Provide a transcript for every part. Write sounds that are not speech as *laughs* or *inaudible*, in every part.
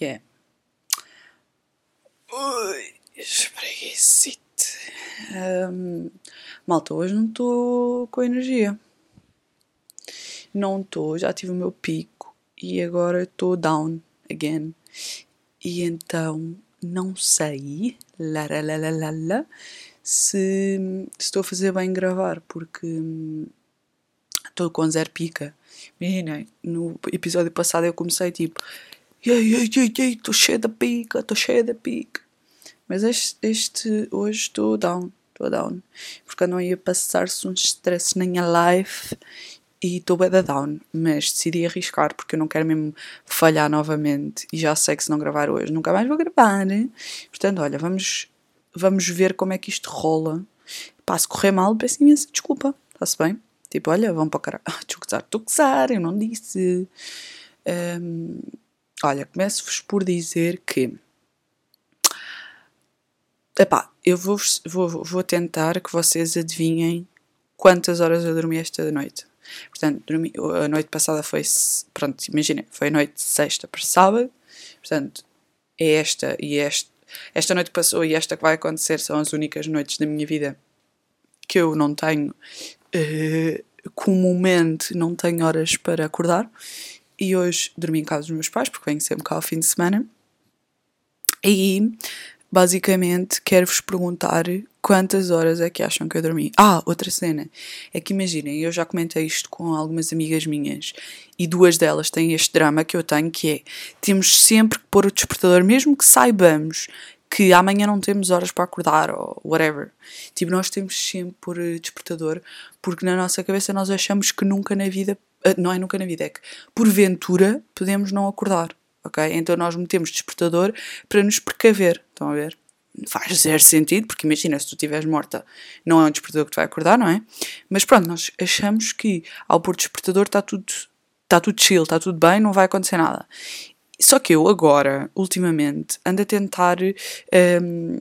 que é? Ui, espreguicite. Um, malta, hoje não estou com energia. Não estou, já tive o meu pico e agora estou down again. E então não sei la, se, estou a fazer bem gravar, porque estou com zero pica. Imaginem, no episódio passado eu comecei tipo, ei, ei, ei, ei, estou cheia da pica, estou cheia da pica. Mas este, este hoje estou down, estou down. Porque não ia passar-se uns stress na minha life e estou bem da down. Mas decidi arriscar porque eu não quero mesmo falhar novamente. E já sei que se não gravar hoje nunca mais vou gravar. Né? Portanto, olha, vamos, vamos ver como é que isto rola. Pá, se correr mal, peço imensa desculpa. Está-se bem? Tipo, olha, vão para o caralho. *laughs* Estou a estou a eu não disse. Um, olha, começo-vos por dizer que. Epá, eu vou, vou, vou tentar que vocês adivinhem quantas horas eu dormi esta noite. Portanto, dormi, a noite passada foi. Pronto, imaginem, foi a noite de sexta para sábado. Portanto, é esta e esta. Esta noite passou e esta que vai acontecer são as únicas noites da minha vida que eu não tenho uh, comumente não tenho horas para acordar e hoje dormi em casa dos meus pais porque venho sempre cá ao fim de semana e basicamente quero-vos perguntar quantas horas é que acham que eu dormi. Ah, outra cena é que imaginem, eu já comentei isto com algumas amigas minhas e duas delas têm este drama que eu tenho que é temos sempre que pôr o despertador, mesmo que saibamos que amanhã não temos horas para acordar ou whatever. Tipo, nós temos sempre por eh, despertador porque na nossa cabeça nós achamos que nunca na vida, não é nunca na vida, é que porventura podemos não acordar, ok? Então nós metemos despertador para nos precaver, estão a ver? Faz zero sentido, porque imagina, se tu estiveres morta, não é um despertador que te vai acordar, não é? Mas pronto, nós achamos que ao pôr despertador está tudo, está tudo chill, está tudo bem, não vai acontecer nada. Só que eu agora, ultimamente, ando a tentar, um,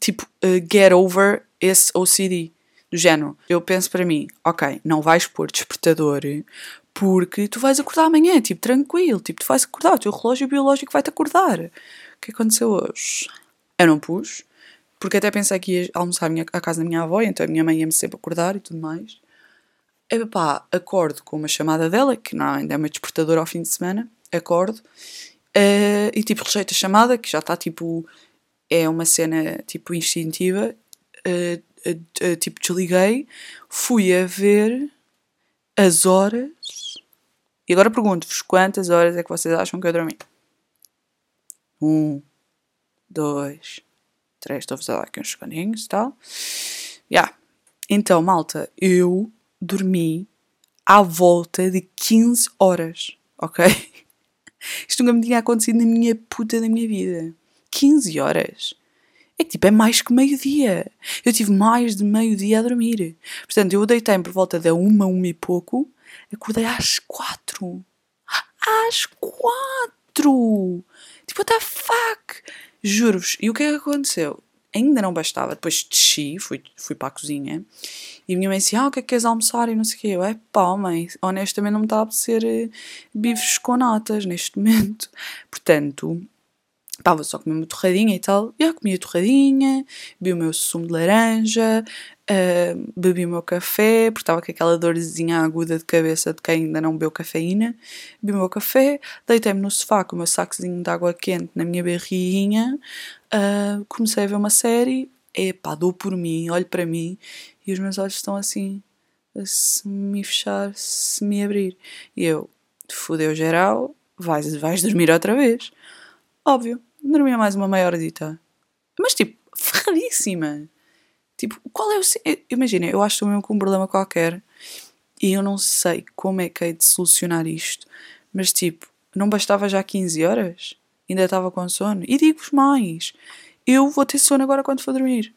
tipo, uh, get over esse OCD. Do género, eu penso para mim, ok, não vais pôr despertador porque tu vais acordar amanhã, tipo, tranquilo, tipo, tu vais acordar, o teu relógio biológico vai-te acordar. O que aconteceu hoje? Eu não pus, porque até pensei que ia almoçar à casa da minha avó, então a minha mãe ia-me sempre acordar e tudo mais. E pá, acordo com uma chamada dela, que normalmente é uma despertadora ao fim de semana, acordo, uh, e tipo, rejeito a chamada, que já está tipo, é uma cena tipo instintiva, uh, tipo, desliguei, fui a ver as horas, e agora pergunto-vos quantas horas é que vocês acham que eu dormi? Um, dois, três, estou-vos a dar aqui uns segundinhos e tal. Yeah. Então, malta, eu dormi à volta de 15 horas, ok? *laughs* Isto nunca me tinha acontecido na minha puta da minha vida. 15 horas. É que tipo, é mais que meio-dia. Eu tive mais de meio-dia a dormir. Portanto, eu deitei por volta da uma, uma e pouco. Acordei às quatro. Às quatro! Tipo, what the fuck? Juro-vos. E o que é que aconteceu? Ainda não bastava. Depois desci, fui, fui para a cozinha e a minha mãe disse: Ah, o que é que queres almoçar? E não sei o quê. Eu, é pá, mãe, honestamente não me está a apetecer uh, bifes com natas neste momento. Portanto, estava só comer uma torradinha e tal. Já comi a torradinha, bebi o meu sumo de laranja, uh, bebi o meu café, porque estava com aquela dorzinha aguda de cabeça de quem ainda não bebeu cafeína. Bebi o meu café, deitei-me no sofá com o meu sacozinho de água quente na minha barriguinha, uh, comecei a ver uma série. Epá, dou por mim, olho para mim e os meus olhos estão assim se me fechar, se me abrir. E eu, fodeu geral, vais, vais dormir outra vez. Óbvio, dormia mais uma meia horazita. Mas tipo, *laughs* ferradíssima. Tipo, qual é o. Imagina, eu acho mesmo com um problema qualquer e eu não sei como é que hei de solucionar isto. Mas tipo, não bastava já 15 horas? Ainda estava com sono? E digo-vos mais: eu vou ter sono agora quando for dormir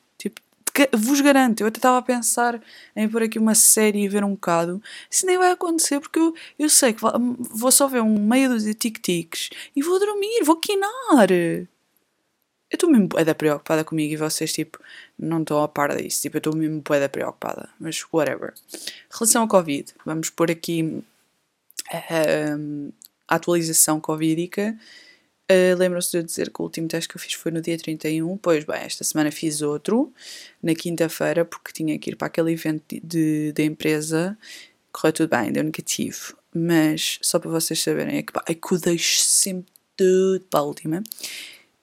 vos garanto, eu até estava a pensar em pôr aqui uma série e ver um bocado. Isso nem vai acontecer porque eu, eu sei que vou só ver um meio de tic-tics e vou dormir, vou quinar. Eu estou mesmo boeda preocupada comigo e vocês, tipo, não estão a par disso. Tipo, eu estou mesmo boeda preocupada. Mas, whatever. Relação ao Covid, vamos pôr aqui uh, a atualização covidica. Uh, Lembram-se de eu dizer que o último teste que eu fiz foi no dia 31. Pois bem, esta semana fiz outro, na quinta-feira, porque tinha que ir para aquele evento de empresa. Correu tudo bem, deu negativo. Mas, só para vocês saberem, é que, pá, é que eu deixo sempre tudo para a última.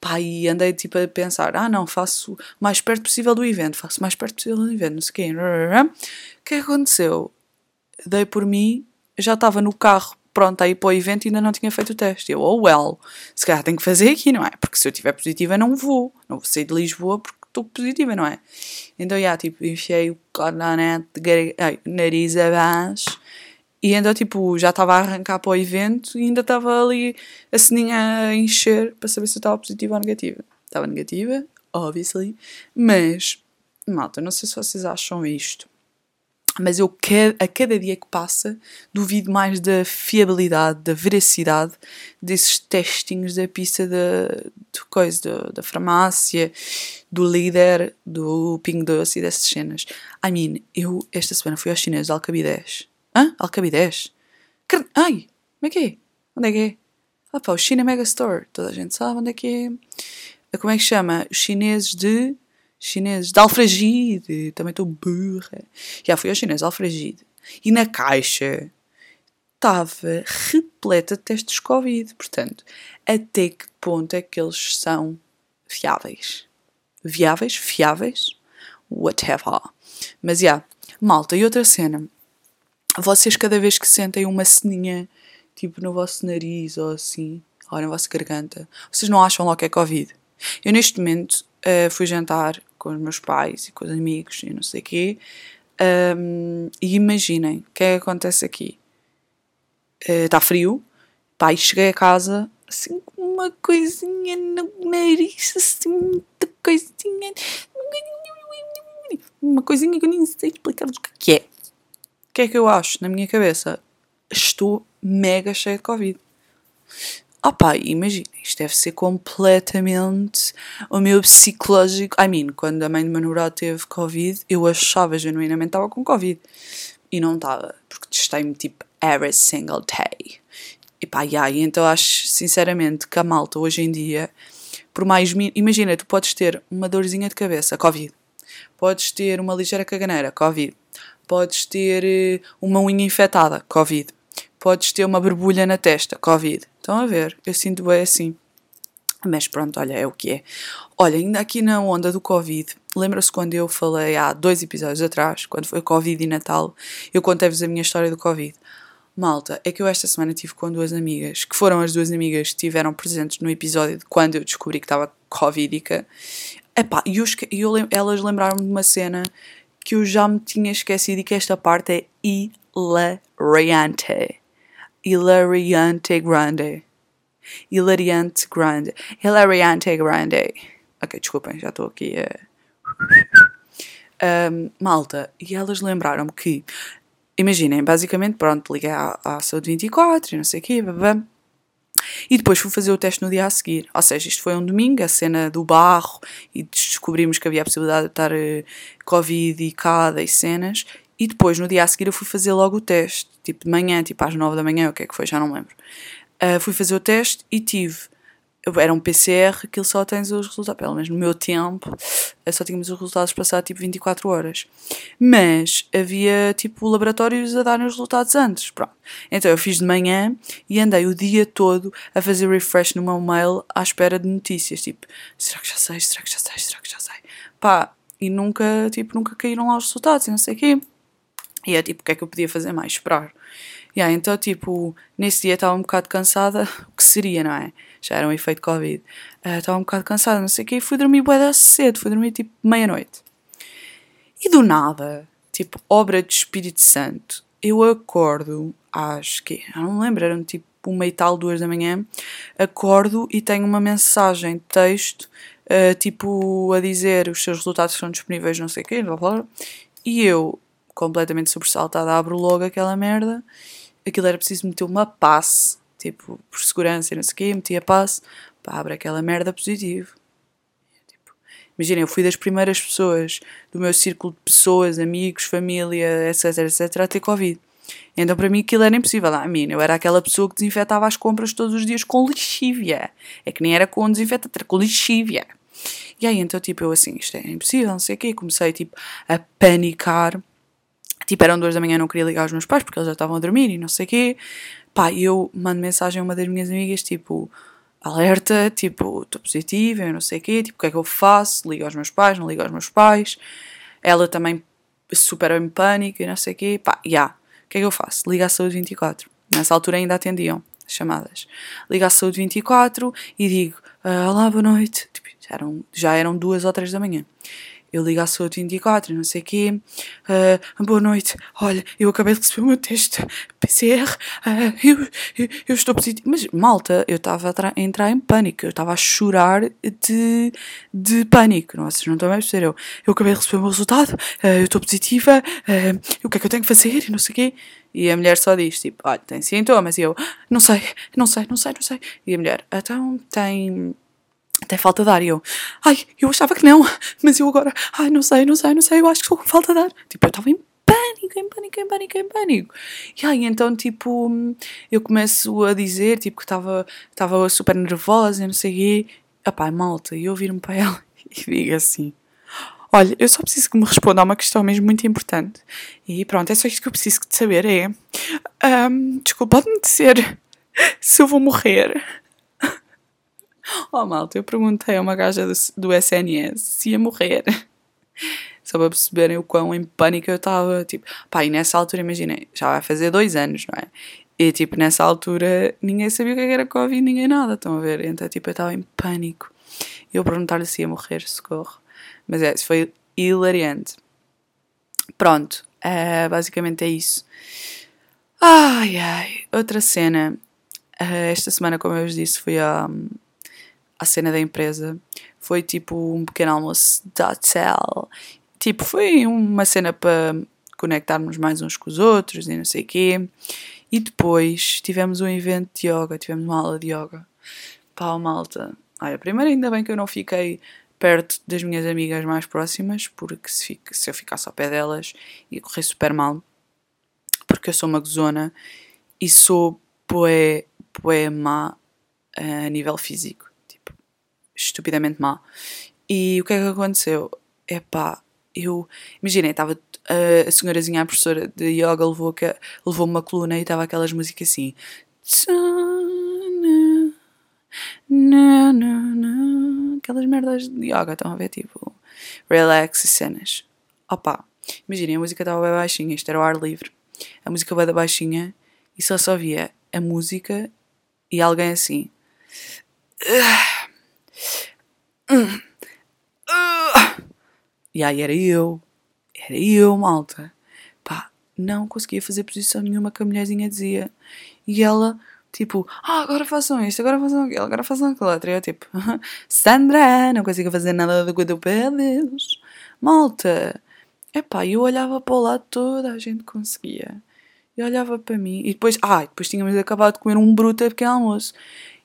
Pá, e andei tipo a pensar, ah não, faço mais perto possível do evento, faço mais perto possível do evento, não sei o quê. O que é que aconteceu? Dei por mim, já estava no carro pronta a ir para o evento ainda não tinha feito o teste. Eu, oh well, se calhar tenho que fazer aqui, não é? Porque se eu estiver positiva não vou. Não vou sair de Lisboa porque estou positiva, não é? Então, já, tipo, enfiei o coronete, nariz abaixo e então, tipo, já estava a arrancar para o evento e ainda estava ali a ceninha a encher para saber se eu estava positiva ou negativa. Estava negativa, obviously, mas, malta, não sei se vocês acham isto, mas eu a cada dia que passa duvido mais da fiabilidade, da veracidade desses testinhos da pista da, de coisa, da, da farmácia, do líder, do Ping Doce e dessas cenas. I mean, eu esta semana fui aos chineses de Alcabidez. Hã? Alcabidez? Ai, como é que é? Onde é que é? Ah pá, o China Mega Store. Toda a gente sabe onde é que é. Como é que chama? Os chineses de chineses de alfragide, também estou burra. Já fui ao chinês alfragide. E na caixa estava repleta de testes Covid. Portanto, até que ponto é que eles são fiáveis? Viáveis? Fiáveis? Whatever. Mas, já, malta, e outra cena. Vocês cada vez que sentem uma ceninha, tipo, no vosso nariz ou assim, ou na vossa garganta, vocês não acham logo que é Covid? Eu, neste momento, uh, fui jantar com os meus pais e com os amigos e não sei o quê. Um, e imaginem, o que é que acontece aqui? Está uh, frio, e cheguei a casa assim com uma coisinha no nariz, assim, muita coisinha. Uma coisinha que eu nem sei explicar o que é. O que é que eu acho na minha cabeça? Estou mega cheia de Covid. Ah pá, imagina, isto deve ser completamente o meu psicológico. I mean, quando a mãe do meu namorado teve Covid, eu achava genuinamente que estava com Covid. E não estava, porque testei-me tipo every single day. E pá, yeah, e então acho sinceramente que a malta hoje em dia, por mais. Imagina, tu podes ter uma dorzinha de cabeça, Covid. Podes ter uma ligeira caganeira, Covid. Podes ter eh, uma unha infectada, Covid podes ter uma borbulha na testa, Covid. Estão a ver? Eu sinto bem assim. Mas pronto, olha, é o que é. Olha, ainda aqui na onda do Covid, lembra-se quando eu falei há dois episódios atrás, quando foi Covid e Natal, eu contei-vos a minha história do Covid. Malta, é que eu esta semana tive com duas amigas, que foram as duas amigas que estiveram presentes no episódio de quando eu descobri que estava Covidica. Epá, e eu, eu, elas lembraram-me de uma cena que eu já me tinha esquecido e que esta parte é hilariante. Hilariante Grande. Hilariante Grande. Hilariante Grande. Ok, desculpem, já estou aqui a. Um, malta, e elas lembraram-me que, imaginem, basicamente, pronto, liguei à, à saúde 24 e não sei o quê, babá. E depois fui fazer o teste no dia a seguir. Ou seja, isto foi um domingo, a cena do barro, e descobrimos que havia a possibilidade de estar uh, Covid e cada e cenas. E depois, no dia a seguir, eu fui fazer logo o teste, tipo de manhã, tipo às 9 da manhã, o que é que foi, já não lembro. Uh, fui fazer o teste e tive. Era um PCR que ele só tens os resultados, pelo menos no meu tempo, só tínhamos os resultados passados tipo 24 horas. Mas havia tipo laboratórios a darem os resultados antes. Pronto. Então eu fiz de manhã e andei o dia todo a fazer refresh no meu mail à espera de notícias. Tipo, será que já sei? Será que já sei? Será que já sei? Pá, e nunca, tipo, nunca caíram lá os resultados e não sei o quê. E é tipo, o que é que eu podia fazer mais? Esperar. Yeah, então, tipo, nesse dia estava um bocado cansada, *laughs* o que seria, não é? Já era um efeito Covid. Uh, estava um bocado cansada, não sei o quê, e fui dormir bué cedo, fui dormir tipo meia-noite. E do nada, tipo, obra de Espírito Santo, eu acordo às que eu não me lembro, eram tipo uma e tal, duas da manhã, acordo e tenho uma mensagem de texto, uh, tipo, a dizer os seus resultados estão disponíveis, não sei o quê, blá, blá, e eu completamente sobressaltada, abro logo aquela merda. Aquilo era preciso meter uma passe, tipo, por segurança e não sei o quê, meti a passe, pá, abre aquela merda positivo. Tipo, Imaginem, eu fui das primeiras pessoas do meu círculo de pessoas, amigos, família, etc, etc, a ter Covid. Então para mim aquilo era impossível. Ah, mim, eu era aquela pessoa que desinfetava as compras todos os dias com lixívia. É que nem era com desinfetante, com lixívia. E aí então tipo eu assim, isto é impossível, não sei o quê. Comecei tipo a panicar. Tipo, eram duas da manhã, não queria ligar aos meus pais porque eles já estavam a dormir e não sei o quê. Pá, eu mando mensagem a uma das minhas amigas, tipo, alerta, tipo, estou positiva, eu não sei o quê, tipo, o que é que eu faço? Ligo aos meus pais, não ligo aos meus pais. Ela também super em pânico e não sei o quê. Pá, já. Yeah. O que é que eu faço? Liga à Saúde 24. Nessa altura ainda atendiam as chamadas. Ligo à Saúde 24 e digo, ah, olá, boa noite. Tipo, já, eram, já eram duas ou três da manhã eu ligo à saúde 24 e não sei o quê. Uh, boa noite, olha, eu acabei de receber o meu teste PCR, uh, ah, eu, eu, eu, estou positivo. Mas, malta, eu estava a entrar em pânico, eu estava a chorar de, de pânico. Não, vocês não estão a perceber. Eu, eu acabei de receber o meu resultado, uh, eu estou positiva, o que é que eu tenho que fazer e não sei o quê. E a mulher só diz, tipo, olha, tem sintomas. E eu, não sei, não sei, não sei, não sei. E a mulher, então tem até falta de ar. E eu, ai, eu achava que não, mas eu agora, ai, não sei, não sei, não sei, eu acho que estou com falta de ar. Tipo, eu estava em pânico, em pânico, em pânico, em pânico. E aí, então, tipo, eu começo a dizer, tipo, que estava super nervosa e não sei o quê. Malta, e eu viro-me para ela *laughs* e digo assim, olha, eu só preciso que me responda a uma questão mesmo muito importante. E pronto, é só isto que eu preciso de saber, é, um, desculpa, pode-me dizer *laughs* se eu vou morrer. Oh, malta, eu perguntei a uma gaja do, SNS se ia morrer. Só para perceberem o quão em pânico eu estava. Tipo, pá, e nessa altura, imaginei, já vai fazer dois anos, não é? E tipo, nessa altura ninguém sabia o que era Covid, ninguém nada, estão a ver? Então, tipo, eu estava em pânico. E eu perguntar-lhe se ia morrer, socorro. Mas é, foi hilariante. Pronto, uh, basicamente é isso. Ai ai, outra cena. Uh, esta semana, como eu vos disse, fui a. a cena da empresa. Foi tipo um pequeno almoço da hotel. Tipo, foi uma cena para conectarmos mais uns com os outros e não sei o quê. E depois tivemos um evento de yoga, tivemos uma aula de yoga. Pá, malta. Olha, primeiro ainda bem que eu não fiquei perto das minhas amigas mais próximas, porque se, fico, se eu ficasse ao pé delas ia correr super mal. Porque eu sou uma gozona e sou poé, poé má a nível físico estupidamente má. E o que é que aconteceu? É pá, eu. Imaginei, estava. Uh, a senhorazinha, a professora de yoga, levou, levou uma coluna e estava aquelas músicas assim. Aquelas merdas de yoga, estão a ver? Tipo, relax e cenas. Opa, imaginem, a música estava bem baixinha, isto era o ar livre. A música bem baixinha e só só via a música e alguém assim. Uh, uh. E aí era eu. Era eu, malta. Pá, não conseguia fazer posição nenhuma que a mulherzinha dizia. E ela, tipo, ah, agora façam isto, agora façam aquilo, agora façam aquilo. E eu, tipo, *laughs* Sandra, não consigo fazer nada do que pé Deus. Malta. Epá, eu olhava para o lado, toda a gente conseguia. E olhava para mim. E depois, ah, depois tínhamos acabado de comer um bruto pequeno almoço.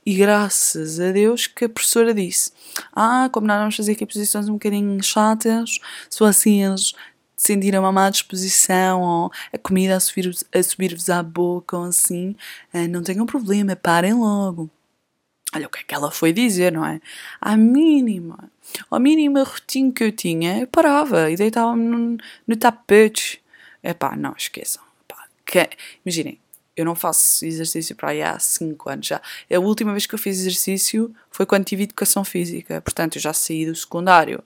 E graças a Deus que a professora disse: Ah, como nós vamos fazer aqui posições um bocadinho chatas, se vocês sentirem uma má disposição ou a comida a subir-vos a subir à boca ou assim, ah, não tenham problema, parem logo. Olha o que é que ela foi dizer, não é? À mínima, a mínima rotina que eu tinha, eu parava e deitava-me no, no tapete. Epá, não esqueçam. Epá, que, imaginem, eu não faço exercício para aí há 5 anos já. A última vez que eu fiz exercício foi quando tive educação física. Portanto, eu já saí do secundário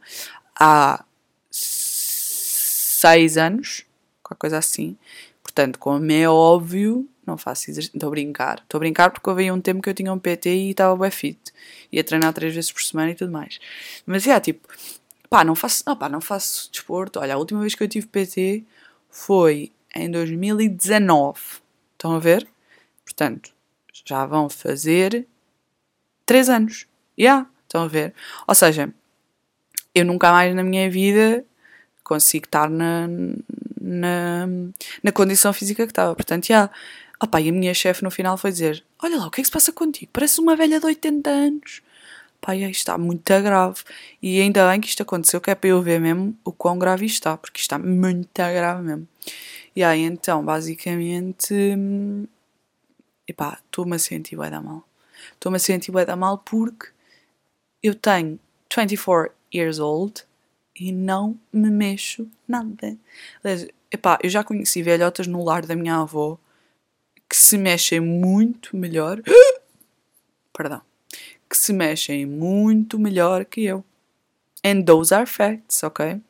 há 6 anos, qualquer coisa assim. Portanto, como é óbvio, não faço exercício. Estou a brincar. Estou a brincar porque houve um tempo que eu tinha um PT e estava bem fit. Ia treinar 3 vezes por semana e tudo mais. Mas é, tipo, pá, não faço, não, pá, não faço desporto. Olha, a última vez que eu tive PT foi em 2019 Estão a ver? Portanto, já vão fazer 3 anos. Já, yeah, estão a ver? Ou seja, eu nunca mais na minha vida consigo estar na, na, na condição física que estava. Portanto, já. Yeah. Opa, e a minha chefe no final foi dizer: Olha lá, o que é que se passa contigo? Parece uma velha de 80 anos. Pá, isto está muito grave. E ainda bem que isto aconteceu, que é para eu ver mesmo o quão grave isto está, porque isto está muito grave mesmo. E aí então, basicamente, hum, epá, estou-me a sentir bué da mal. Estou-me a sentir bué da mal porque eu tenho 24 years old e não me mexo nada. Aliás, epá, eu já conheci velhotas no lar da minha avó que se mexem muito melhor. *gasps* Perdão. Que se mexem muito melhor que eu. And those are facts, ok?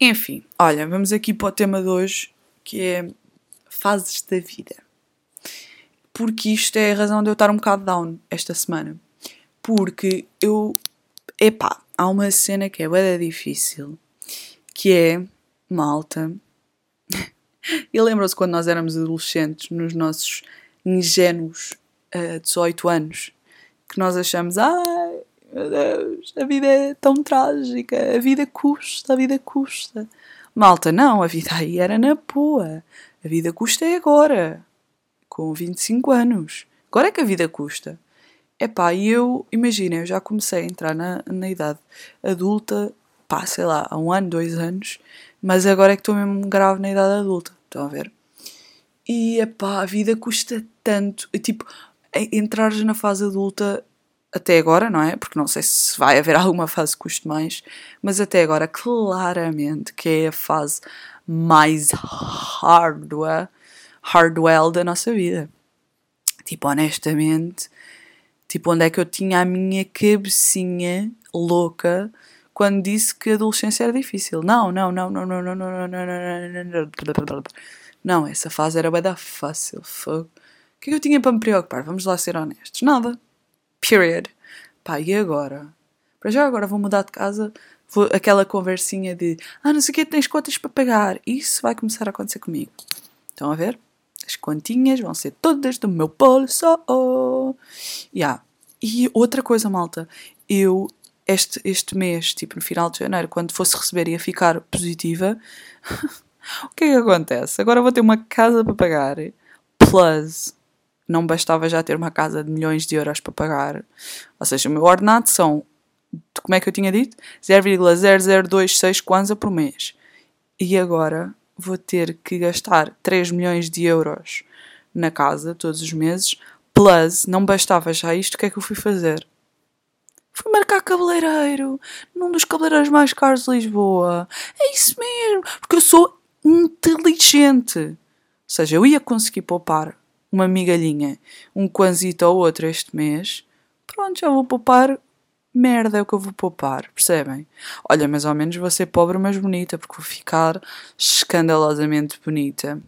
Enfim, olha, vamos aqui para o tema de hoje, que é fases da vida. Porque isto é a razão de eu estar um bocado down esta semana. Porque eu. Epá, há uma cena que é bem difícil, que é malta. *laughs* e lembram-se quando nós éramos adolescentes, nos nossos ingênuos uh, 18 anos, que nós achamos, ai, meu Deus, a vida é tão trágica, a vida custa, a vida custa. Malta, não, a vida aí era na boa. A vida custa é agora, com 25 anos. Agora é que a vida custa. Epá, e eu, imagina, eu já comecei a entrar na, na idade adulta, pá, sei lá, há um ano, dois anos, mas agora é que estou mesmo grave na idade adulta, estão a ver? E, epá, a vida custa tanto, tipo, entrares na fase adulta até agora, não é? Porque não sei se vai haver alguma fase que custe mais, mas até agora, claramente, que é a fase mais hardware, hardwell da nossa vida. Tipo, honestamente, tipo, onde é que eu tinha a minha cabecinha louca quando disse que a adolescência era difícil? Não, não, não, não, não, não, não, não, não, não, não, não, essa fase era bem da fácil, fogo. O que é que eu tinha para me preocupar? Vamos lá ser honestos. Nada. Period. Pá, e agora? Para já agora vou mudar de casa, vou, aquela conversinha de ah, não sei o que, tens contas para pagar. Isso vai começar a acontecer comigo. Estão a ver? As continhas vão ser todas do meu bolso. Yeah. E outra coisa, malta, eu este, este mês, tipo no final de janeiro, quando fosse receber ia ficar positiva, *laughs* o que é que acontece? Agora vou ter uma casa para pagar, plus não bastava já ter uma casa de milhões de euros para pagar. Ou seja, o meu ordenado são, como é que eu tinha dito? 0,0026 kwanza por mês. E agora vou ter que gastar 3 milhões de euros na casa todos os meses. Plus, não bastava já isto, o que é que eu fui fazer? Fui marcar cabeleireiro num dos cabeleireiros mais caros de Lisboa. É isso mesmo, porque eu sou inteligente. Ou seja, eu ia conseguir poupar uma migalhinha, um quanzito ou outro este mês, pronto, já vou poupar merda é o que eu vou poupar, percebem? Olha, mas ao menos vou ser pobre, mas bonita, porque vou ficar escandalosamente bonita.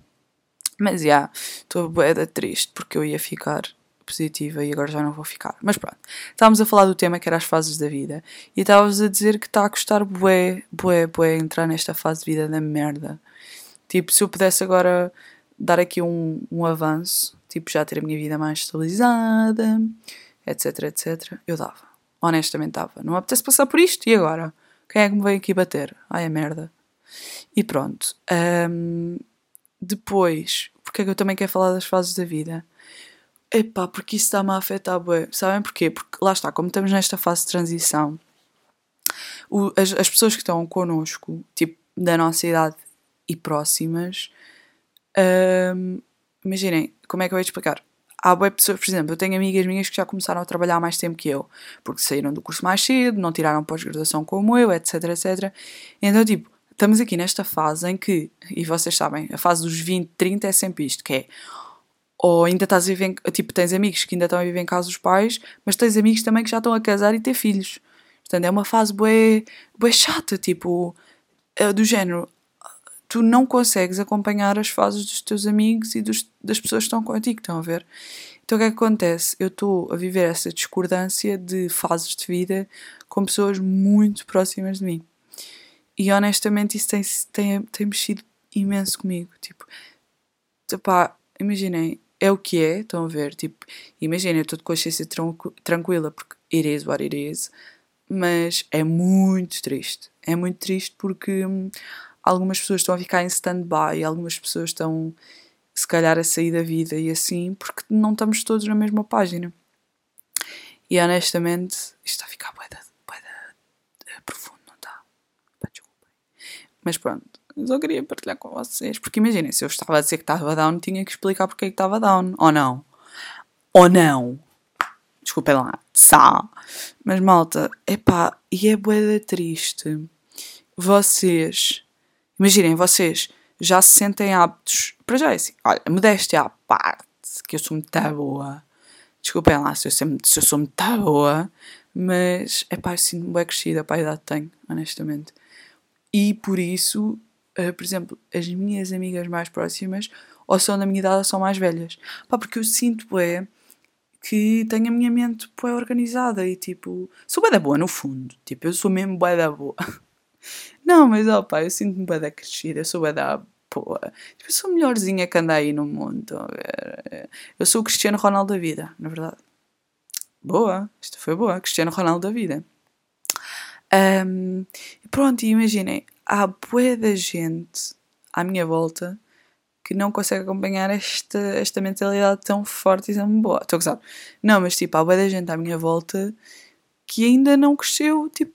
Mas já, yeah, estou boeda triste porque eu ia ficar positiva e agora já não vou ficar. Mas pronto, estávamos a falar do tema que era as fases da vida e estávamos a dizer que está a custar bué, bué, bué entrar nesta fase de vida da merda. Tipo, se eu pudesse agora dar aqui um, um avanço, tipo já ter a minha vida mais estabilizada, etc, etc, eu dava. Honestamente dava. Não me apetece passar por isto, e agora? Quem é que me veio aqui bater? Ai, é merda. E pronto. Um, depois, porque é que eu também quero falar das fases da vida? Epá, porque isso está-me a afetar. Sabem porquê? Porque lá está, como estamos nesta fase de transição, o, as, as pessoas que estão connosco, tipo, da nossa idade e próximas, um, imaginem, como é que eu vou explicar? Há boas pessoas, por exemplo, eu tenho amigas minhas que já começaram a trabalhar mais tempo que eu, porque saíram do curso mais cedo, não tiraram pós-graduação como eu, etc, etc. Então, tipo, estamos aqui nesta fase em que, e vocês sabem, a fase dos 20, 30 é sempre isto, que é ou ainda estás a viver, tipo, tens amigos que ainda estão a viver em casa dos pais, mas tens amigos também que já estão a casar e ter filhos. Portanto, é uma fase bué, bué chata, tipo, é do género, tu não consegues acompanhar as fases dos teus amigos e dos, das pessoas que estão contigo, estão a ver? Então o que é que acontece? Eu estou a viver essa discordância de fases de vida com pessoas muito próximas de mim. E honestamente isso tem, tem, tem mexido imenso comigo. Tipo, pá, imaginem, é o que é, estão a ver? Tipo, imaginem, eu estou de consciência tranquila porque it is what it is, mas é muito triste. É muito triste porque hum, algumas pessoas estão a ficar em stand-by, algumas pessoas estão, se calhar, a sair da vida e assim, porque não estamos todos na mesma página. E honestamente, isto está a ficar boeda, boeda profundo, não está? Desculpem. Mas pronto, só queria partilhar com vocês. Porque imaginem, se eu estava a dizer que estava down, tinha que explicar porque é que estava down. Ou não? Ou não? Desculpem lá. Sá. Mas malta, epá, e é boeda triste. Vocês, imaginem, vocês já se sentem aptos. Para já é assim, olha, modéstia à parte, que eu sou muito boa. Desculpem lá se eu, sempre, se eu sou muito boa, mas é pá, eu sinto-me bem crescida para a idade que tenho, honestamente. E por isso, uh, por exemplo, as minhas amigas mais próximas ou são da minha idade ou são mais velhas. Pá, porque eu sinto é que tenho a minha mente bem organizada e tipo, sou bem da boa no fundo. Tipo, eu sou mesmo bem da boa. *laughs* Não, mas ó pá, eu sinto-me bem da crescida, eu sou bem da boa. Tipo, eu sou a melhorzinha que anda aí no mundo. Eu sou o Cristiano Ronaldo da vida, na verdade. Boa, isto foi boa, Cristiano Ronaldo da vida. Um, pronto, e imaginem, há boa da gente à minha volta que não consegue acompanhar esta, esta mentalidade tão forte e tão boa. Estou a. Não, mas tipo, há boa da gente à minha volta que ainda não cresceu, tipo,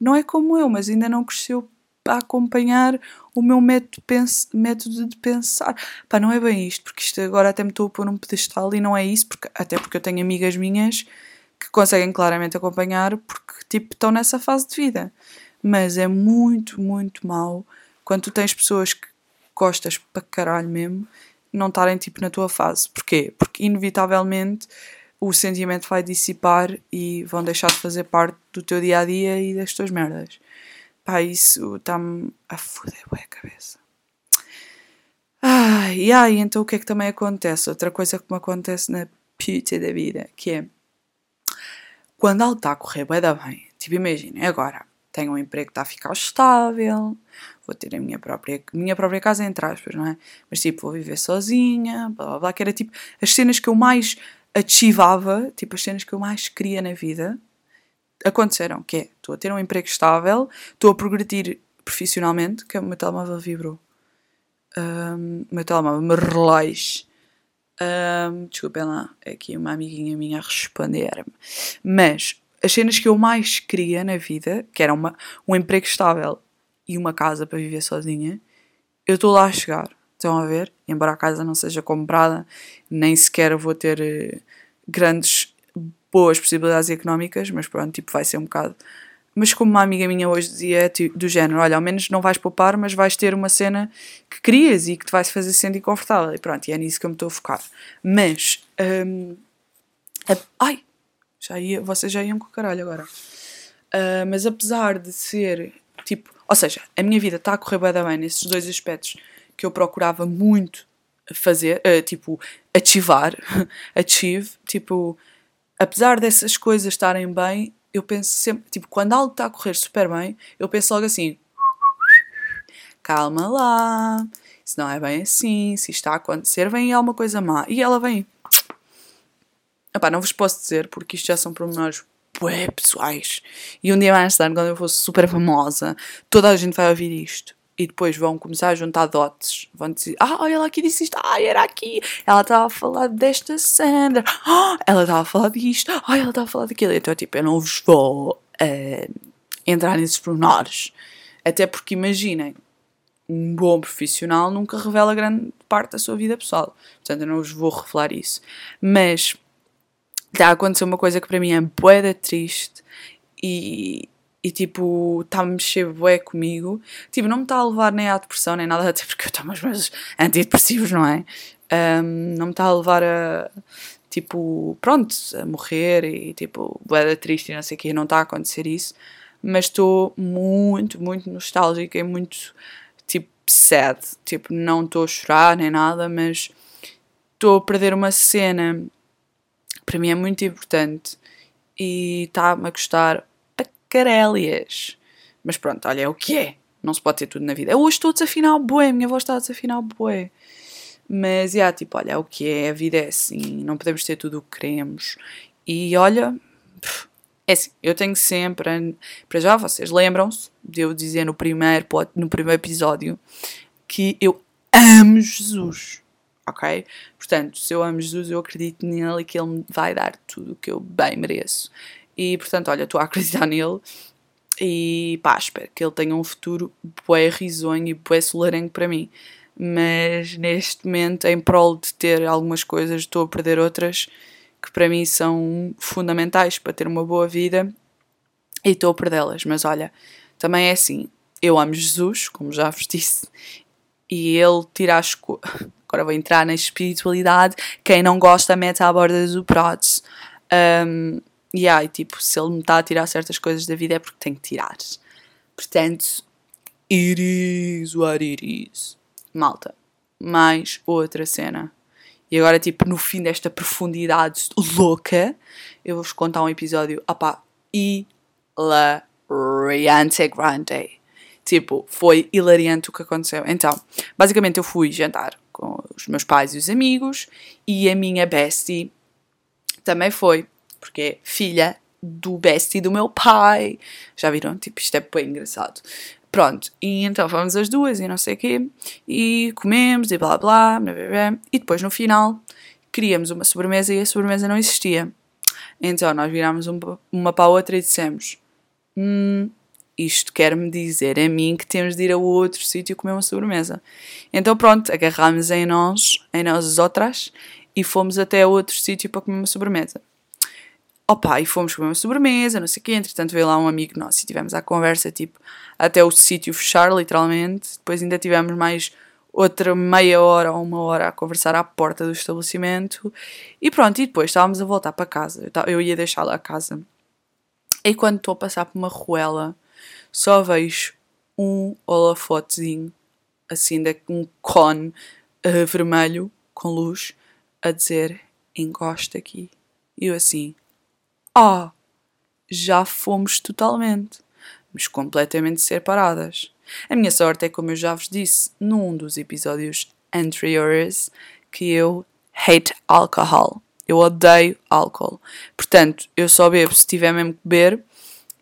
não é como eu, mas ainda não cresceu a acompanhar o meu método, de pensar. Pá, não é bem isto, porque isto agora até me estou a pôr num pedestal e não é isso, porque, até porque eu tenho amigas minhas que conseguem claramente acompanhar porque, tipo, estão nessa fase de vida. Mas é muito, muito mau quando tu tens pessoas que gostas para caralho mesmo não estarem, tipo, na tua fase. Porquê? Porque, inevitavelmente, o sentimento vai dissipar e vão deixar de fazer parte do teu dia a dia e das tuas merdas. Pá, isso está-me a foder a cabeça. Ah, e aí, então o que é que também acontece? Outra coisa que me acontece na puta da vida, que é quando algo está a correr bem, dá bem. Tipo, imagina, agora tenho um emprego que está a ficar estável, vou ter a minha própria, minha própria casa, entre aspas, não é? Mas tipo, vou viver sozinha, blá blá blá, que era tipo as cenas que eu mais ativava, tipo as cenas que eu mais queria na vida, aconteceram, que é, estou a ter um emprego estável, estou a progredir profissionalmente, que é o meu telemóvel vibrou. Um, o meu telemóvel, meu relógio. Um, desculpem lá, é aqui uma amiguinha minha a responder-me. Mas as cenas que eu mais queria na vida, que era uma, um emprego estável e uma casa para viver sozinha, eu estou lá a chegar. Estão a ver? Embora a casa não seja comprada, nem sequer vou ter uh, grandes boas possibilidades económicas, mas pronto, tipo, vai ser um bocado. Mas como uma amiga minha hoje dizia, é do género, olha, ao menos não vais poupar, mas vais ter uma cena que querias e que te vai fazer sentir confortável. E pronto, e é nisso que eu me estou a focar. Mas, um, a, ai, já ia, vocês já iam com o caralho agora. Uh, mas apesar de ser, tipo, ou seja, a minha vida está a correr bem, bem nesses dois aspectos que eu procurava muito fazer, uh, tipo, ativar, *laughs* achieve, tipo, apesar dessas coisas estarem bem, eu penso sempre, tipo, quando algo está a correr super bem, eu penso logo assim: calma lá, isso não é bem assim, se está a acontecer, vem alguma coisa má. E ela vem. Epá, não vos posso dizer porque isto já são pormenores bué pessoais. E um dia mais tarde, quando eu fosse super famosa, toda a gente vai ouvir isto e depois vão começar a juntar dotes. Vão dizer, ah, olha ela aqui disse isto, ah, era aqui, ela estava a falar desta Sandra, ah, ela estava a falar disto, ah, ela estava a falar daquilo. Então, tipo, eu não vos vou uh, entrar nesses pormenores. Até porque, imaginem, um bom profissional nunca revela grande parte da sua vida pessoal. Portanto, eu não vos vou revelar isso. Mas está a acontecer uma coisa que para mim é boeda triste e, e tipo, está a mexer bué comigo. Tipo, não me está a levar nem à depressão nem nada, *laughs* até porque eu tomo os meus antidepressivos, não é? Um, não me está a levar a, tipo, pronto, a morrer e tipo, bué triste e não sei o que, não está a acontecer isso. Mas estou muito, muito nostálgica e muito, tipo, sad. Tipo, não estou a chorar nem nada, mas estou a perder uma cena que para mim é muito importante e está-me a custar carélias. Mas pronto, olha, é o que é. Não se pode ter tudo na vida. Eu hoje estou a desafinar o bué, minha voz está a desafinar o bué. Mas, já, yeah, tipo, olha, é o que é, a vida é assim, não podemos ter tudo o que queremos. E olha, é assim, eu tenho sempre, para já vocês lembram-se de eu dizer no primeiro, no primeiro episódio que eu amo Jesus, ok? Portanto, se eu amo Jesus, eu acredito nele e que ele me vai dar tudo o que eu bem mereço. E portanto, olha, estou a acreditar nele E pá, espero que ele tenha um futuro bué risonho e bué solarengo para mim. Mas neste momento, em prol de ter algumas coisas, estou a perder outras que para mim são fundamentais para ter uma boa vida e estou a perdê-las. Mas olha, também é assim: eu amo Jesus, como já vos disse, e ele tira as coisas. *laughs* Agora vou entrar na espiritualidade. Quem não gosta, mete à borda do prods. Um, e tipo, se ele me está a tirar certas coisas da vida é porque tem que tirar. Portanto, it is what it is. Malta, mais outra cena. E agora, tipo, no fim desta profundidade louca, eu vou-vos contar um episódio, opá, hilariante grande. Tipo, foi hilariante o que aconteceu. Então, basicamente eu fui jantar com os meus pais e os amigos e a minha bestie também foi, porque é filha do bestie do meu pai. Já viram? Tipo, isto é bem engraçado. Pronto, e então fomos as duas e não sei o quê, e comemos e blá blá, blá, blá, blá, e depois no final queríamos uma sobremesa e a sobremesa não existia. Então nós virámos uma para a outra e dissemos: Hum, isto quer-me dizer a mim que temos de ir a outro sítio comer uma sobremesa. Então pronto, agarrámos em nós, em nós outras, e fomos até outro sítio para comer uma sobremesa. Opa, e fomos comer uma sobremesa, não sei o quê, entretanto veio lá um amigo nosso e tivemos a conversa, tipo, até o sítio fechar, literalmente. Depois ainda tivemos mais outra meia hora ou uma hora a conversar à porta do estabelecimento. E pronto, e depois estávamos a voltar para casa. Eu ia deixá-la a casa. E quando estou a passar por uma ruela, só vejo um holofotezinho, assim, de um cone uh, vermelho, com luz, a dizer, encosta aqui. E eu assim ah, já fomos totalmente, mas completamente separadas. A minha sorte é, como eu já vos disse num dos episódios anteriores, que eu hate alcohol. Eu odeio álcool. Portanto, eu só bebo se tiver mesmo que beber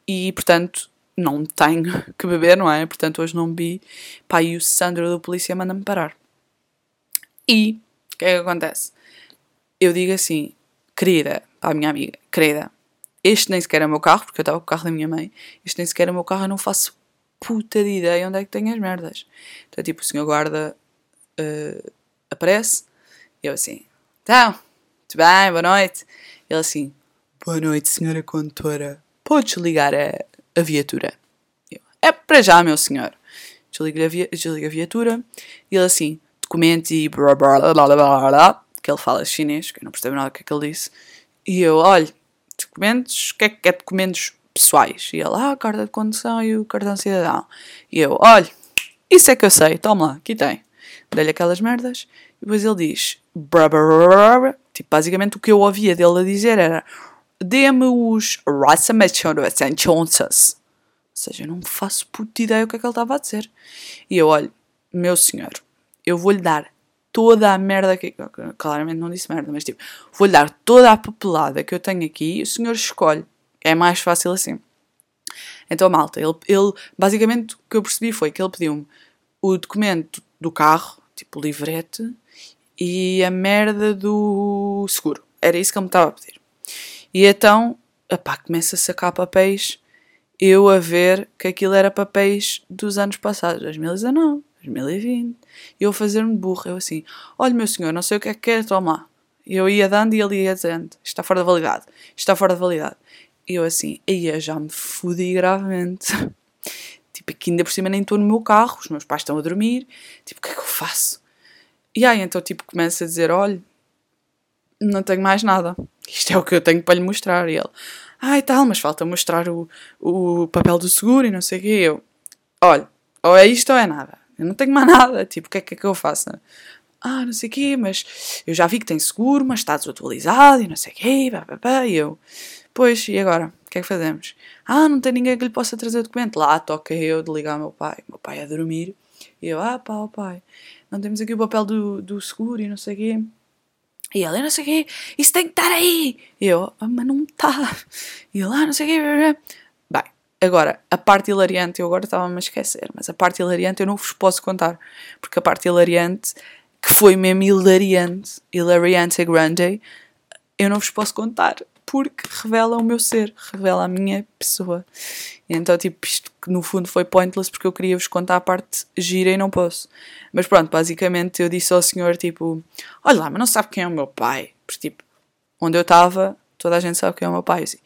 e, portanto, não tenho *laughs* que beber, não é? Portanto, hoje não bebi. Pá, e o Sandro do polícia manda-me parar. E o que é que acontece? Eu digo assim, querida, a minha amiga, querida, este nem sequer é o meu carro, porque eu estava com o carro da minha mãe. Este nem sequer é o meu carro, eu não faço puta de ideia onde é que tenho as merdas. Então, tipo, o senhor guarda uh, aparece, e eu assim, então, muito bem, boa noite. Ele assim, boa noite, senhora condutora, podes ligar a, a viatura? Eu, é para já, meu senhor. Desliga a, a viatura, e ele assim, documentos e blá blá blá blá blá blá, que ele fala chinês, que eu não percebo nada do que é que ele disse. E eu, olha, documentos, o que é que é documentos pessoais? E ele, ah, a carta de condução e o cartão cidadão. E eu, olha, isso é que eu sei, toma lá, aqui tem. Dei-lhe aquelas merdas. E depois ele diz, brá, brá, brá, tipo, basicamente o que eu ouvia dele a dizer era, dê-me os chances. Ou seja, eu não faço puta ideia o que é que ele estava a dizer. E eu, olho, meu senhor, eu vou-lhe dar toda a merda que. Claramente não disse merda, mas tipo, vou-lhe dar toda a papelada que eu tenho aqui e o senhor escolhe. É mais fácil assim. Então, malta, ele, ele basicamente o que eu percebi foi que ele pediu-me o documento do carro, tipo o livrete, e a merda do seguro. Era isso que ele me estava a pedir. E então, pá, começa a sacar papéis, eu a ver que aquilo era papéis dos anos passados, 2019. 2020. E eu fazer-me burro, eu assim, olha meu senhor, não sei o que é que quer, toma. E eu ia dando e ele ia dizendo, está fora de validade, está fora de validade. E eu assim, aí já me fodi gravemente. *laughs* tipo, aqui ainda por cima nem estou no meu carro, os meus pais estão a dormir, tipo, o que é que eu faço? E aí então tipo começa a dizer, olha, não tenho mais nada, isto é o que eu tenho para lhe mostrar. E ele, ai ah, tal, mas falta mostrar o, o papel do seguro e não sei o quê. Eu, olha, ou é isto ou é nada. Eu não tenho mais nada. Tipo, o que é que, é que eu faço? Ah, não sei o quê, mas eu já vi que tem seguro, mas está desatualizado e não sei o quê. Pá, pá, pá. E eu, pois, e agora? O que é que fazemos? Ah, não tem ninguém que lhe possa trazer o documento. Lá toca eu de ligar ao meu pai. Meu pai a dormir. E eu, ah, pá, oh, pai, não temos aqui o papel do, do seguro e não sei o quê. E ele, não sei o quê, isso tem que estar aí. E eu, ah, mas não está. E ele, ah, não sei o quê. Agora, a parte hilariante, eu agora estava-me a esquecer, mas a parte hilariante eu não vos posso contar, porque a parte hilariante, que foi mesmo hilariante, hilariante grande, eu não vos posso contar, porque revela o meu ser, revela a minha pessoa. E então, tipo, isto no fundo foi pointless porque eu queria vos contar a parte gira e não posso. Mas pronto, basicamente eu disse ao senhor, tipo, olha lá, mas não sabe quem é o meu pai. Porque, tipo, onde eu estava, toda a gente sabe quem é o meu pai. Assim,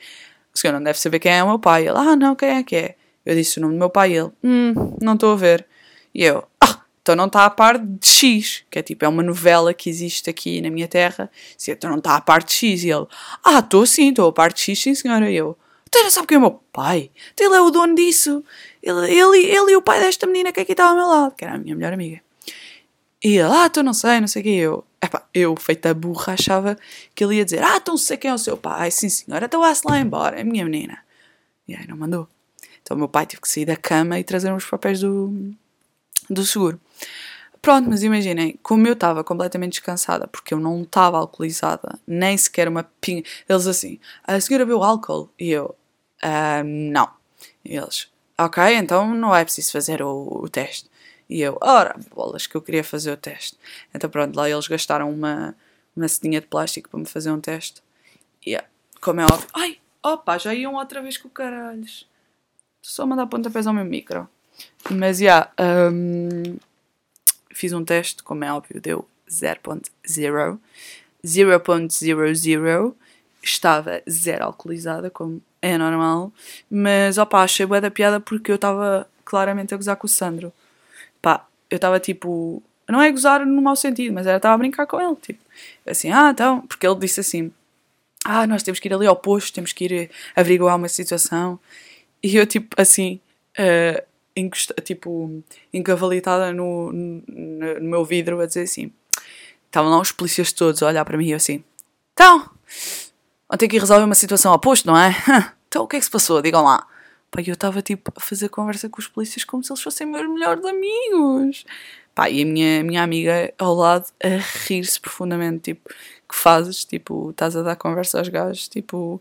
o senhor não deve saber quem é o meu pai. Ele, ah, não, quem é que é? Eu disse o nome do meu pai e ele, hum, não estou a ver. E eu, ah, então não está a par de X, que é tipo, é uma novela que existe aqui na minha terra. Se então não está a par de X. E ele, ah, estou sim, estou a par de X, sim senhora. E eu, tu não sabe quem é o meu pai? Então ele é o dono disso. Ele, ele, ele e o pai desta menina que aqui está ao meu lado, que era a minha melhor amiga. E ele, ah, tu não sei, não sei o quê. Eu, epá, eu, feita burra, achava que ele ia dizer, ah, então sei quem é o seu pai. Sim senhora, então vá-se lá embora, é minha menina. E aí não mandou. Então o meu pai teve que sair da cama e trazer os papéis do, do seguro. Pronto, mas imaginem, como eu estava completamente descansada, porque eu não estava alcoolizada, nem sequer uma pinga. Eles assim, a senhora bebeu álcool? E eu, uh, não. E eles, ok, então não é preciso fazer o, o teste. E eu, ora, bolas, que eu queria fazer o teste. Então pronto, lá eles gastaram uma, uma ceninha de plástico para me fazer um teste. E yeah, como é óbvio, ai, opa, já iam outra vez com caralhos. Só mandar pontapés ao meu micro. Mas, já, yeah, um, fiz um teste, como é óbvio, deu 0.0. 0.00 estava zero alcoolizada, como é normal. Mas, opá, achei bué da piada porque eu estava claramente a gozar com o Sandro. Eu estava tipo... Não é gozar no mau sentido, mas era estava a brincar com ele. Tipo, assim, ah, então... Porque ele disse assim... Ah, nós temos que ir ali ao posto, temos que ir averiguar uma situação. E eu, tipo, assim, uh, tipo, encavalitada no, no, no, meu vidro a dizer assim. Estavam lá os polícias todos a olhar para mim e eu assim. Então, vão ter que resolver uma situação ao posto, não é? *laughs* Então, o que é que se passou? Digam lá. Pá, eu estava, tipo, a fazer conversa com os polícias como se eles fossem meus melhores amigos. Pá, e a minha, minha amiga ao lado a rir-se profundamente, tipo, que fazes? Tipo, estás a dar conversa aos gajos, tipo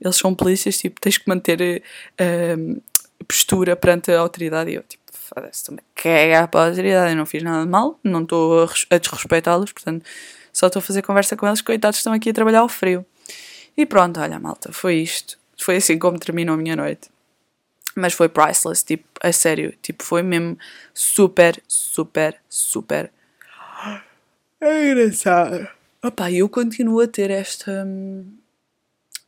eles são polícias, tipo, tens que manter uh, postura perante a autoridade. E eu, tipo, foda-se, a cagar para a autoridade, eu não fiz nada de mal, não estou a desrespeitá-los, portanto, só estou a fazer conversa com eles, coitados, estão aqui a trabalhar ao frio. E pronto, olha, malta, foi isto. Foi assim como terminou a minha noite. Mas foi priceless, tipo, a sério, tipo, foi mesmo super, super, super. É engraçado. Opa, eu continuo a ter esta. Hum,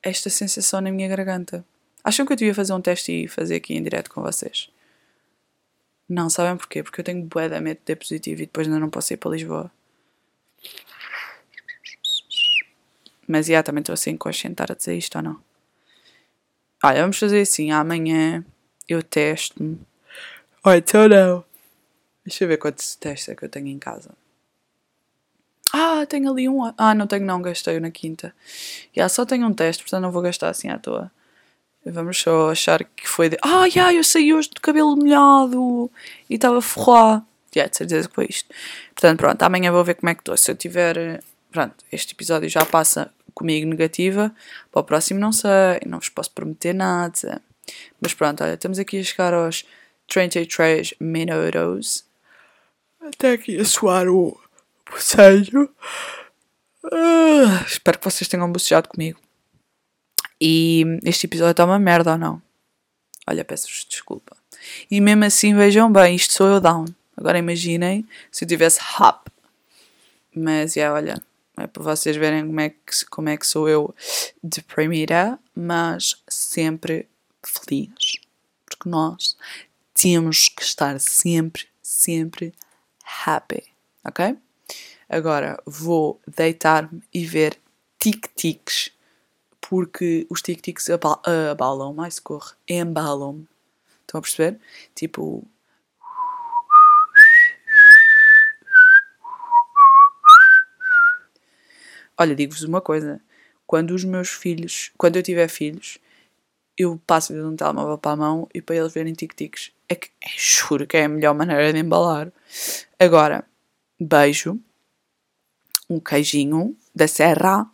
esta sensação na minha garganta. Acham que eu devia fazer um teste e fazer aqui em direto com vocês? Não, sabem porquê? Porque eu tenho bué de medo de ter positivo e depois ainda não posso ir para Lisboa. Mas, já, também estou assim consciente a dizer isto ou não? Olha, vamos fazer assim, amanhã eu testo-me. Ou então não. Deixa eu ver quantos testes é que eu tenho em casa. Ah, tenho ali um. Ah, não tenho, não, gastei na quinta. Já, só tenho um teste, portanto não vou gastar assim à toa. Vamos só achar que foi de. Ah, já, eu saí hoje de cabelo molhado e estava forró. Já, de certeza que foi isto. Portanto, pronto, amanhã vou ver como é que estou. Se eu tiver. Pronto, este episódio já passa comigo negativa. Para o próximo não sei, não vos posso prometer nada. Mas pronto, olha, estamos aqui a chegar aos 33 minutos. Até aqui a suar o bocejo. Uh, espero que vocês tenham bocejado comigo. E este episódio está uma merda ou não? Olha, peço-vos desculpa. E mesmo assim, vejam bem, isto sou eu down. Agora imaginem se eu tivesse hop. Mas, é, yeah, olha, é para vocês verem como é, que, como é que sou eu deprimida, mas sempre feliz. Porque nós temos que estar sempre, sempre happy, ok? Agora vou deitar-me e ver tic-tics, porque os tic-tics abalam, mais corre, embalam-me. Estão a perceber? Tipo. Olha, digo-vos uma coisa. Quando os meus filhos, quando eu tiver filhos, eu passo de um telemóvel para a mão e para eles verem tic-tics. É que é, juro que é a melhor maneira de embalar. Agora, beijo um queijinho da serra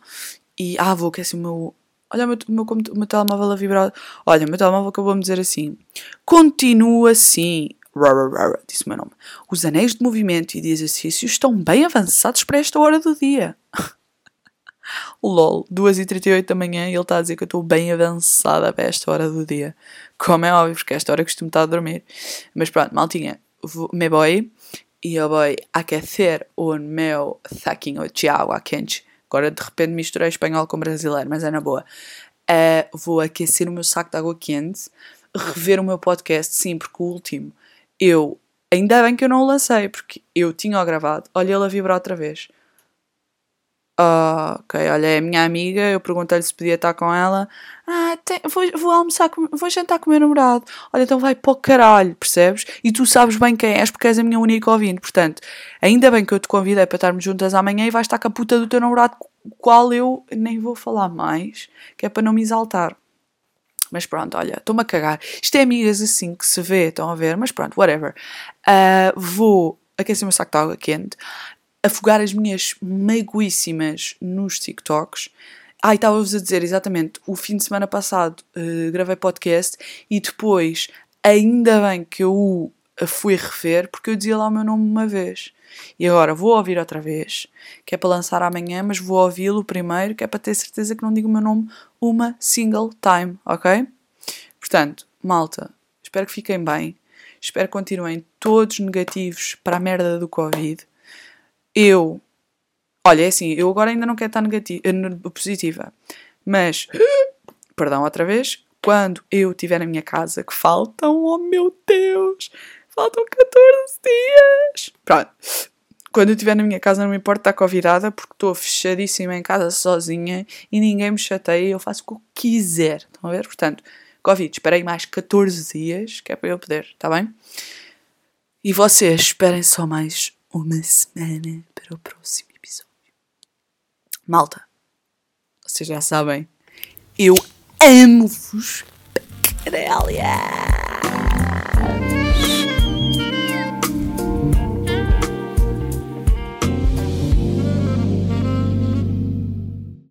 e ah, vou aquecer o meu. Olha o meu, o meu, meu telemóvel a vibrar. Olha, o meu telemóvel acabou-me dizer assim: continua assim. Disse o meu nome. Os anéis de movimento e de exercício estão bem avançados para esta hora do dia. *laughs* LOL, 2h38 da manhã e ele está a dizer que eu estou bem avançada para esta hora do dia. Como é óbvio, porque esta hora costumo estar a dormir. Mas pronto, maltinha, me voy e eu vou aquecer o meu saquinho de água quente. Agora de repente misturei espanhol com brasileiro, mas é na boa. Uh, vou aquecer o meu saco de água quente, rever o meu podcast, sim, porque o último eu. Ainda bem que eu não o lancei, porque eu tinha-o gravado. Olha ele a vibrar outra vez. Ah, ok, olha, é a minha amiga, eu perguntei-lhe se podia estar com ela. Ah, tem, vou, vou almoçar, com, vou jantar com o meu namorado. Olha, então vai para o caralho, percebes? E tu sabes bem quem és porque és a minha única ouvinte. Portanto, ainda bem que eu te convidei para estarmos juntas amanhã e vais estar com a puta do teu namorado, qual eu nem vou falar mais, que é para não me exaltar. Mas pronto, olha, estou-me a cagar. Isto é amigas assim que se vê, estão a ver? Mas pronto, whatever. Uh, vou aquecer o meu saco de água quente afogar as minhas magoíssimas nos TikToks. Ah, estava-vos a dizer exatamente, o fim de semana passado uh, gravei podcast e depois, ainda bem que eu o fui refer, porque eu dizia lá o meu nome uma vez. E agora vou ouvir outra vez, que é para lançar amanhã, mas vou ouvi-lo primeiro, que é para ter certeza que não digo o meu nome uma single time, ok? Portanto, malta, espero que fiquem bem. Espero que continuem todos negativos para a merda do Covid eu. Olha, é assim, eu agora ainda não quero estar negativa, eh, positiva, mas. *gasps* Perdão, outra vez. Quando eu estiver na minha casa, que faltam, oh meu Deus! Faltam 14 dias! Pronto. Quando eu estiver na minha casa, não me importa estar convidada, porque estou fechadíssima em casa sozinha e ninguém me chateia eu faço o que eu quiser. Estão a ver? Portanto, Covid, esperei mais 14 dias, que é para eu poder, está bem? E vocês esperem só mais uma semana para o próximo episódio. Malta, vocês já sabem, eu amo-vos. Caralho!